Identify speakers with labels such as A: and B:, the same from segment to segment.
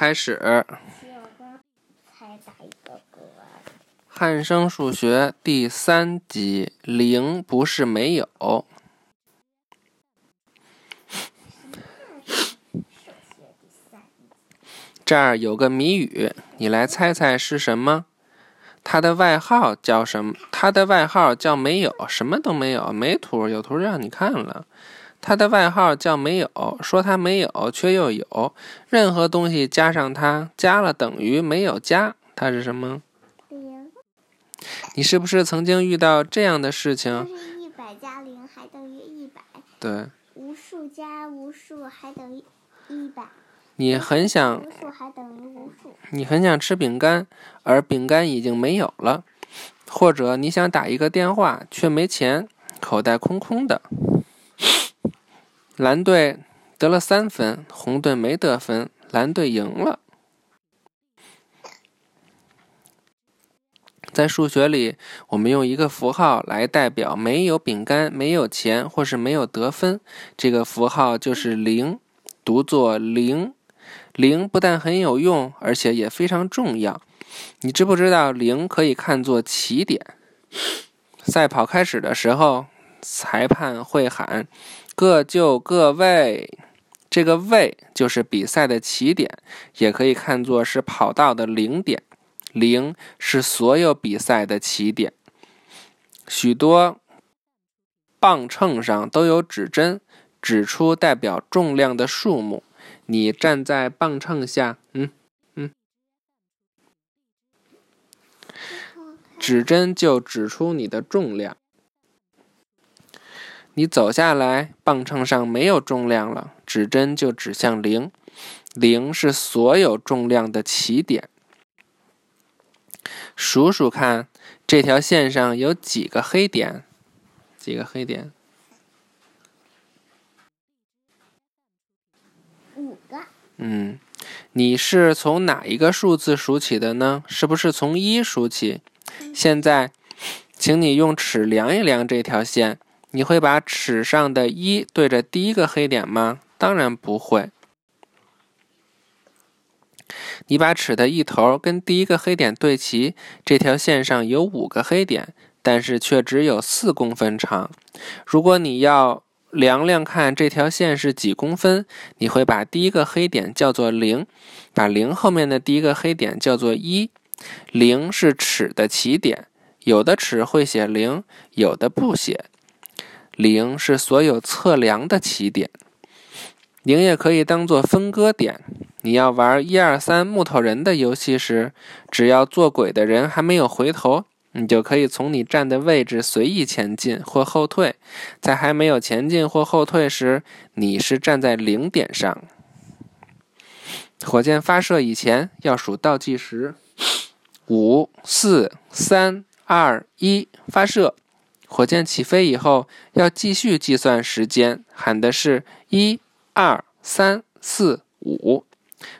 A: 开始。汉生数学第三集：零不是没有。这儿有个谜语，你来猜猜是什么？他的外号叫什么？他的外号叫没有，什么都没有，没图，有图让你看了。他的外号叫没有，说他没有却又有，任何东西加上他，加了等于没有加，他是什么？
B: 零，
A: 你是不是曾经遇到这样的事
B: 就
A: 情？
B: 是一百加零还等于一百，
A: 对
B: 无数加无数还等于一百，
A: 你很想
B: 无数还等于无数。
A: 你很想吃饼干，而饼干已经没有了，或者你想打一个电话却没钱，口袋空空的。蓝队得了三分，红队没得分，蓝队赢了。在数学里，我们用一个符号来代表没有饼干、没有钱或是没有得分，这个符号就是零，读作零。零不但很有用，而且也非常重要。你知不知道零可以看作起点？赛跑开始的时候，裁判会喊“各就各位”，这个位就是比赛的起点，也可以看作是跑道的零点。零是所有比赛的起点。许多磅秤上都有指针，指出代表重量的数目。你站在磅秤下，嗯嗯，指针就指出你的重量。你走下来，磅秤上没有重量了，指针就指向零，零是所有重量的起点。数数看，这条线上有几个黑点？几个黑点？
B: 五个，
A: 嗯，你是从哪一个数字数起的呢？是不是从一数起？现在，请你用尺量一量这条线，你会把尺上的一对着第一个黑点吗？当然不会。你把尺的一头跟第一个黑点对齐，这条线上有五个黑点，但是却只有四公分长。如果你要量量看这条线是几公分，你会把第一个黑点叫做零，把零后面的第一个黑点叫做一。零是尺的起点，有的尺会写零，有的不写。零是所有测量的起点，零也可以当做分割点。你要玩一二三木头人的游戏时，只要做鬼的人还没有回头，你就可以从你站的位置随意前进或后退。在还没有前进或后退时，你是站在零点上。火箭发射以前要数倒计时：五、四、三、二、一，发射。火箭起飞以后要继续计算时间，喊的是一、二、三、四、五。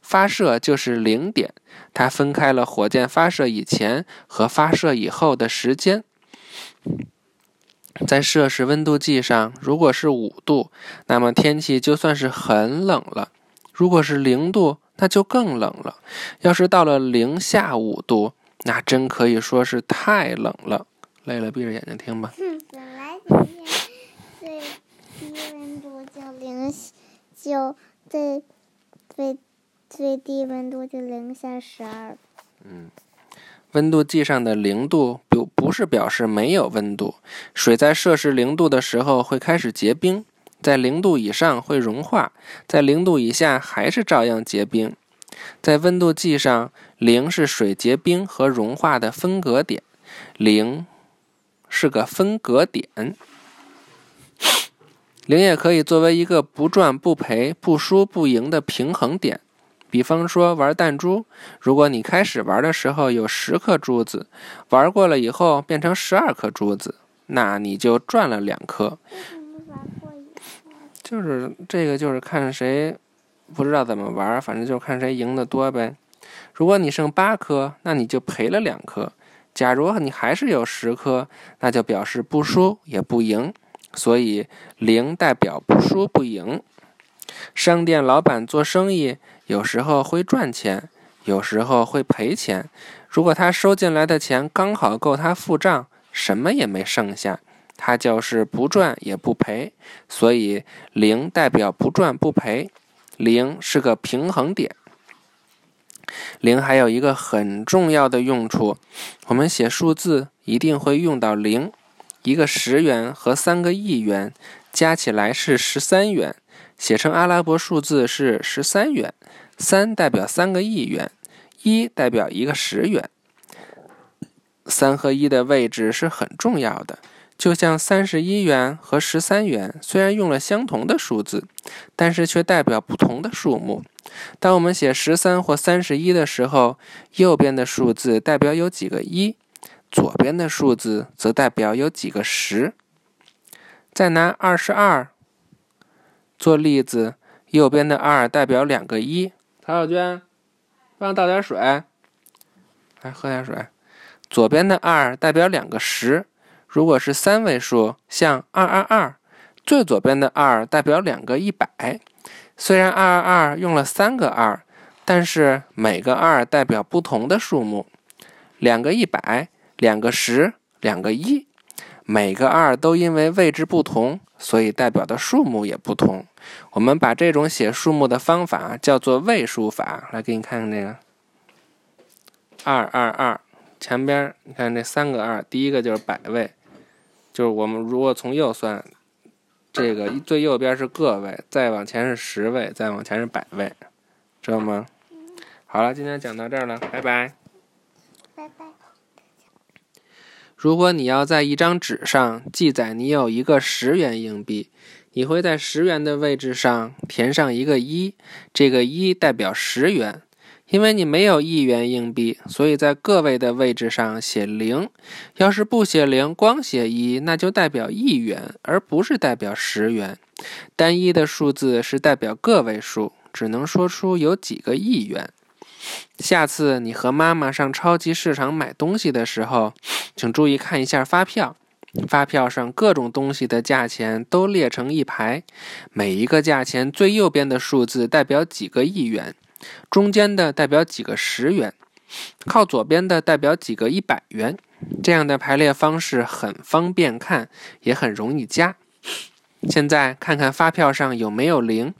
A: 发射就是零点，它分开了火箭发射以前和发射以后的时间。在摄氏温度计上，如果是五度，那么天气就算是很冷了；如果是零度，那就更冷了。要是到了零下五度，那真可以说是太冷了。累了，闭着眼睛听吧。
B: 嗯，本来今天最低温度就零，就最最最低温度就零下十二。
A: 嗯温度计上的零度不不是表示没有温度，水在摄氏零度的时候会开始结冰，在零度以上会融化，在零度以下还是照样结冰。在温度计上，零是水结冰和融化的分隔点，零是个分隔点。零也可以作为一个不赚不赔、不输不赢的平衡点。比方说玩弹珠，如果你开始玩的时候有十颗珠子，玩过了以后变成十二颗珠子，那你就赚了两颗。就是这个，就是看谁不知道怎么玩，反正就看谁赢得多呗。如果你剩八颗，那你就赔了两颗。假如你还是有十颗，那就表示不输也不赢。所以零代表不输不赢。商店老板做生意有时候会赚钱，有时候会赔钱。如果他收进来的钱刚好够他付账，什么也没剩下，他就是不赚也不赔。所以零代表不赚不赔，零是个平衡点。零还有一个很重要的用处，我们写数字一定会用到零。一个十元和三个亿元加起来是十三元，写成阿拉伯数字是十三元。三代表三个亿元，一代表一个十元。三和一的位置是很重要的，就像三十一元和十三元，虽然用了相同的数字，但是却代表不同的数目。当我们写十三或三十一的时候，右边的数字代表有几个一，左边的数字则代表有几个十。再拿二十二做例子，右边的二代表两个一。曹小娟，帮我倒点水，来喝点水。左边的二代表两个十，如果是三位数，像二二二。最左边的二代表两个一百。虽然二二二用了三个二，但是每个二代表不同的数目。两个一百，两个十，两个一，每个二都因为位置不同，所以代表的数目也不同。我们把这种写数目的方法叫做位数法。来给你看看这个，二二二，前边你看这三个二，第一个就是百位，就是我们如果从右算。这个最右边是个位，再往前是十位，再往前是百位，知道吗？好了，今天讲到这儿了，拜拜。
B: 拜拜。
A: 如果你要在一张纸上记载你有一个十元硬币，你会在十元的位置上填上一个一，这个一代表十元。因为你没有一元硬币，所以在个位的位置上写零。要是不写零，光写一，那就代表一元，而不是代表十元。单一的数字是代表个位数，只能说出有几个亿元。下次你和妈妈上超级市场买东西的时候，请注意看一下发票。发票上各种东西的价钱都列成一排，每一个价钱最右边的数字代表几个亿元。中间的代表几个十元，靠左边的代表几个一百元。这样的排列方式很方便看，也很容易加。现在看看发票上有没有零，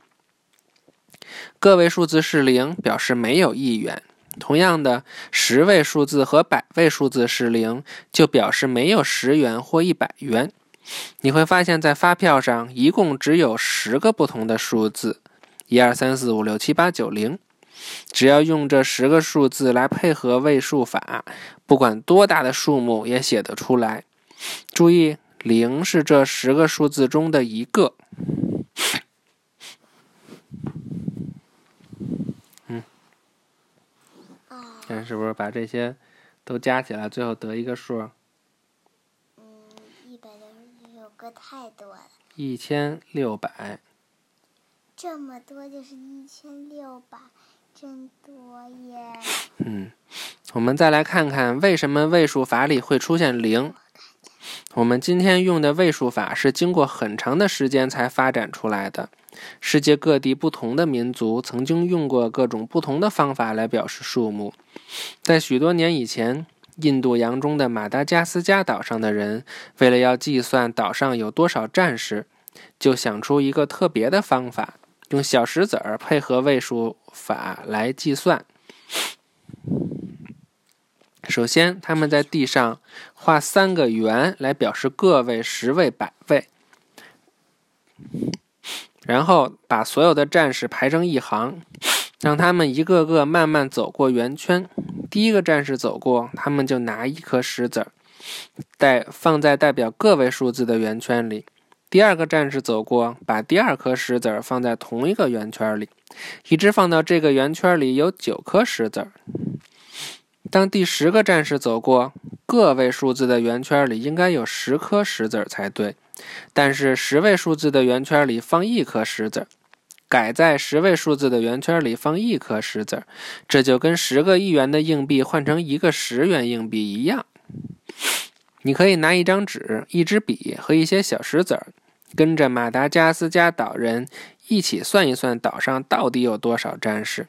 A: 个位数字是零，表示没有一元。同样的，十位数字和百位数字是零，就表示没有十元或一百元。你会发现在发票上一共只有十个不同的数字：一二三四五六七八九零。只要用这十个数字来配合位数法，不管多大的数目也写得出来。注意，零是这十个数字中的一个。嗯，看是不是把这些都加起来，最后得一个数？
B: 嗯，一百六十六个太多了。
A: 一千六百。
B: 这么多就是一千六百。真多耶！
A: 嗯，我们再来看看为什么位数法里会出现零。我们今天用的位数法是经过很长的时间才发展出来的。世界各地不同的民族曾经用过各种不同的方法来表示数目。在许多年以前，印度洋中的马达加斯加岛上的人为了要计算岛上有多少战士，就想出一个特别的方法。用小石子儿配合位数法来计算。首先，他们在地上画三个圆来表示个位、十位、百位，然后把所有的战士排成一行，让他们一个个慢慢走过圆圈。第一个战士走过，他们就拿一颗石子儿，带放在代表个位数字的圆圈里。第二个战士走过，把第二颗石子放在同一个圆圈里，一直放到这个圆圈里有九颗石子。当第十个战士走过，个位数字的圆圈里应该有十颗石子才对，但是十位数字的圆圈里放一颗石子，改在十位数字的圆圈里放一颗石子，这就跟十个一元的硬币换成一个十元硬币一样。你可以拿一张纸、一支笔和一些小石子儿，跟着马达加斯加岛人一起算一算岛上到底有多少战士。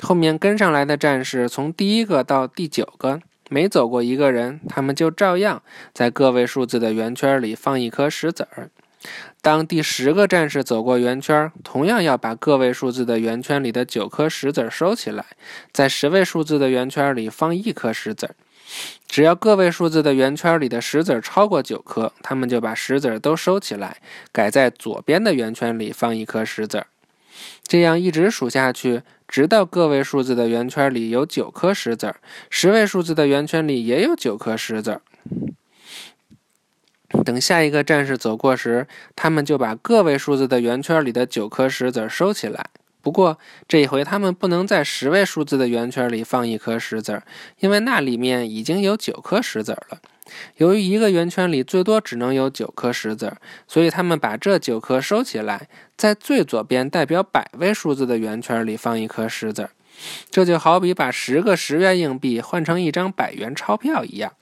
A: 后面跟上来的战士从第一个到第九个，每走过一个人，他们就照样在个位数字的圆圈里放一颗石子儿。当第十个战士走过圆圈，同样要把个位数字的圆圈里的九颗石子收起来，在十位数字的圆圈里放一颗石子。只要个位数字的圆圈里的石子超过九颗，他们就把石子都收起来，改在左边的圆圈里放一颗石子。这样一直数下去，直到个位数字的圆圈里有九颗石子，十位数字的圆圈里也有九颗石子。等下一个战士走过时，他们就把个位数字的圆圈里的九颗石子收起来。不过这一回，他们不能在十位数字的圆圈里放一颗石子，因为那里面已经有九颗石子了。由于一个圆圈里最多只能有九颗石子，所以他们把这九颗收起来，在最左边代表百位数字的圆圈里放一颗石子。这就好比把十个十元硬币换成一张百元钞票一样。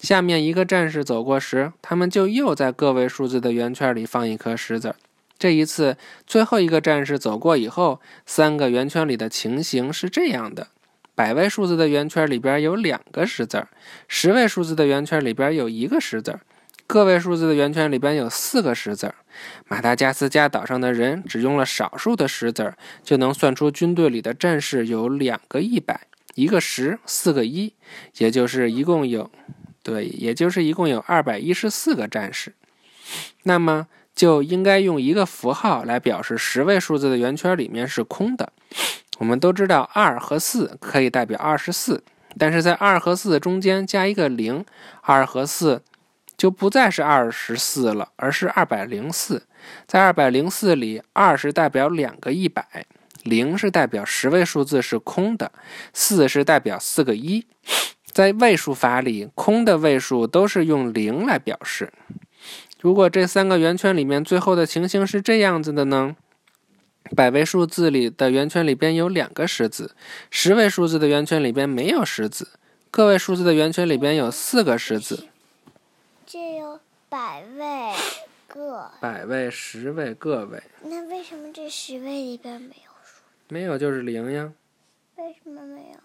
A: 下面一个战士走过时，他们就又在个位数字的圆圈里放一颗石子。这一次，最后一个战士走过以后，三个圆圈里的情形是这样的：百位数字的圆圈里边有两个石子，十位数字的圆圈里边有一个石子，个位数字的圆圈里边有四个石子。马达加斯加岛上的人只用了少数的石子，就能算出军队里的战士有两个一百，一个十，四个一，也就是一共有。对，也就是一共有二百一十四个战士，那么就应该用一个符号来表示十位数字的圆圈里面是空的。我们都知道二和四可以代表二十四，但是在二和四中间加一个零，二和四就不再是二十四了，而是二百零四。在二百零四里，二是代表两个一百，零是代表十位数字是空的，四是代表四个一。在位数法里，空的位数都是用零来表示。如果这三个圆圈里面最后的情形是这样子的呢？百位数字里的圆圈里边有两个石子，十位数字的圆圈里边没有石子，个位数字的圆圈里边有四个石子。
B: 这有百位个。
A: 百位、十位、个位。
B: 那为什么这十位里边没有数？
A: 没有就是零呀。
B: 为什么没有？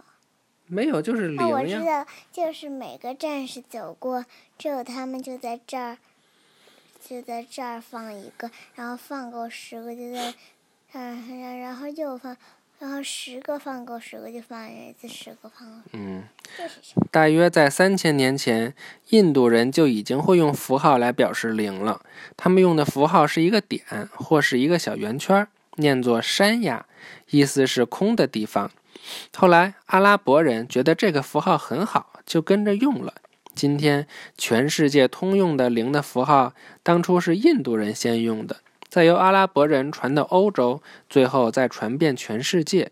A: 没有就是零呀。
B: 我知道，就是每个战士走过，只有他们就在这儿，就在这儿放一个，然后放够十个就在，嗯，然后又放，然后十个放够十个就放一次，十个放。
A: 嗯。大约在三千年前，印度人就已经会用符号来表示零了。他们用的符号是一个点或是一个小圆圈，念作山呀，意思是空的地方。后来，阿拉伯人觉得这个符号很好，就跟着用了。今天，全世界通用的零的符号，当初是印度人先用的，再由阿拉伯人传到欧洲，最后再传遍全世界。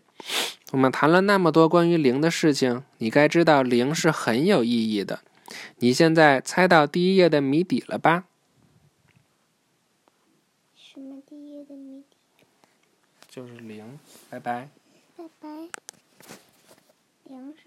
A: 我们谈了那么多关于零的事情，你该知道零是很有意义的。你现在猜到第一页的谜底了吧？
B: 什么第一页的谜底？
A: 就是零。拜拜。
B: 拜拜。零是。